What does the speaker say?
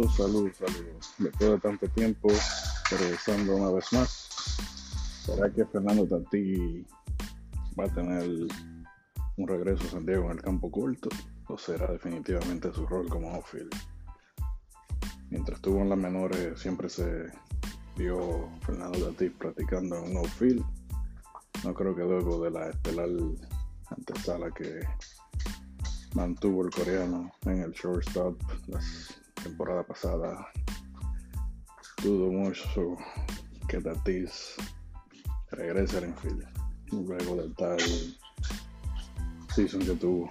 Saludos, saludos, saludos. Después de tanto tiempo, regresando una vez más. ¿Será que Fernando Tati va a tener un regreso a Santiago en el campo corto? ¿O será definitivamente su rol como outfield? Mientras estuvo en las menores, siempre se vio Fernando Tati practicando en un outfield. No creo que luego de la estelar antesala que mantuvo el coreano en el shortstop la temporada pasada. Dudo mucho que Tatis regrese al infield luego del tal season que tuvo.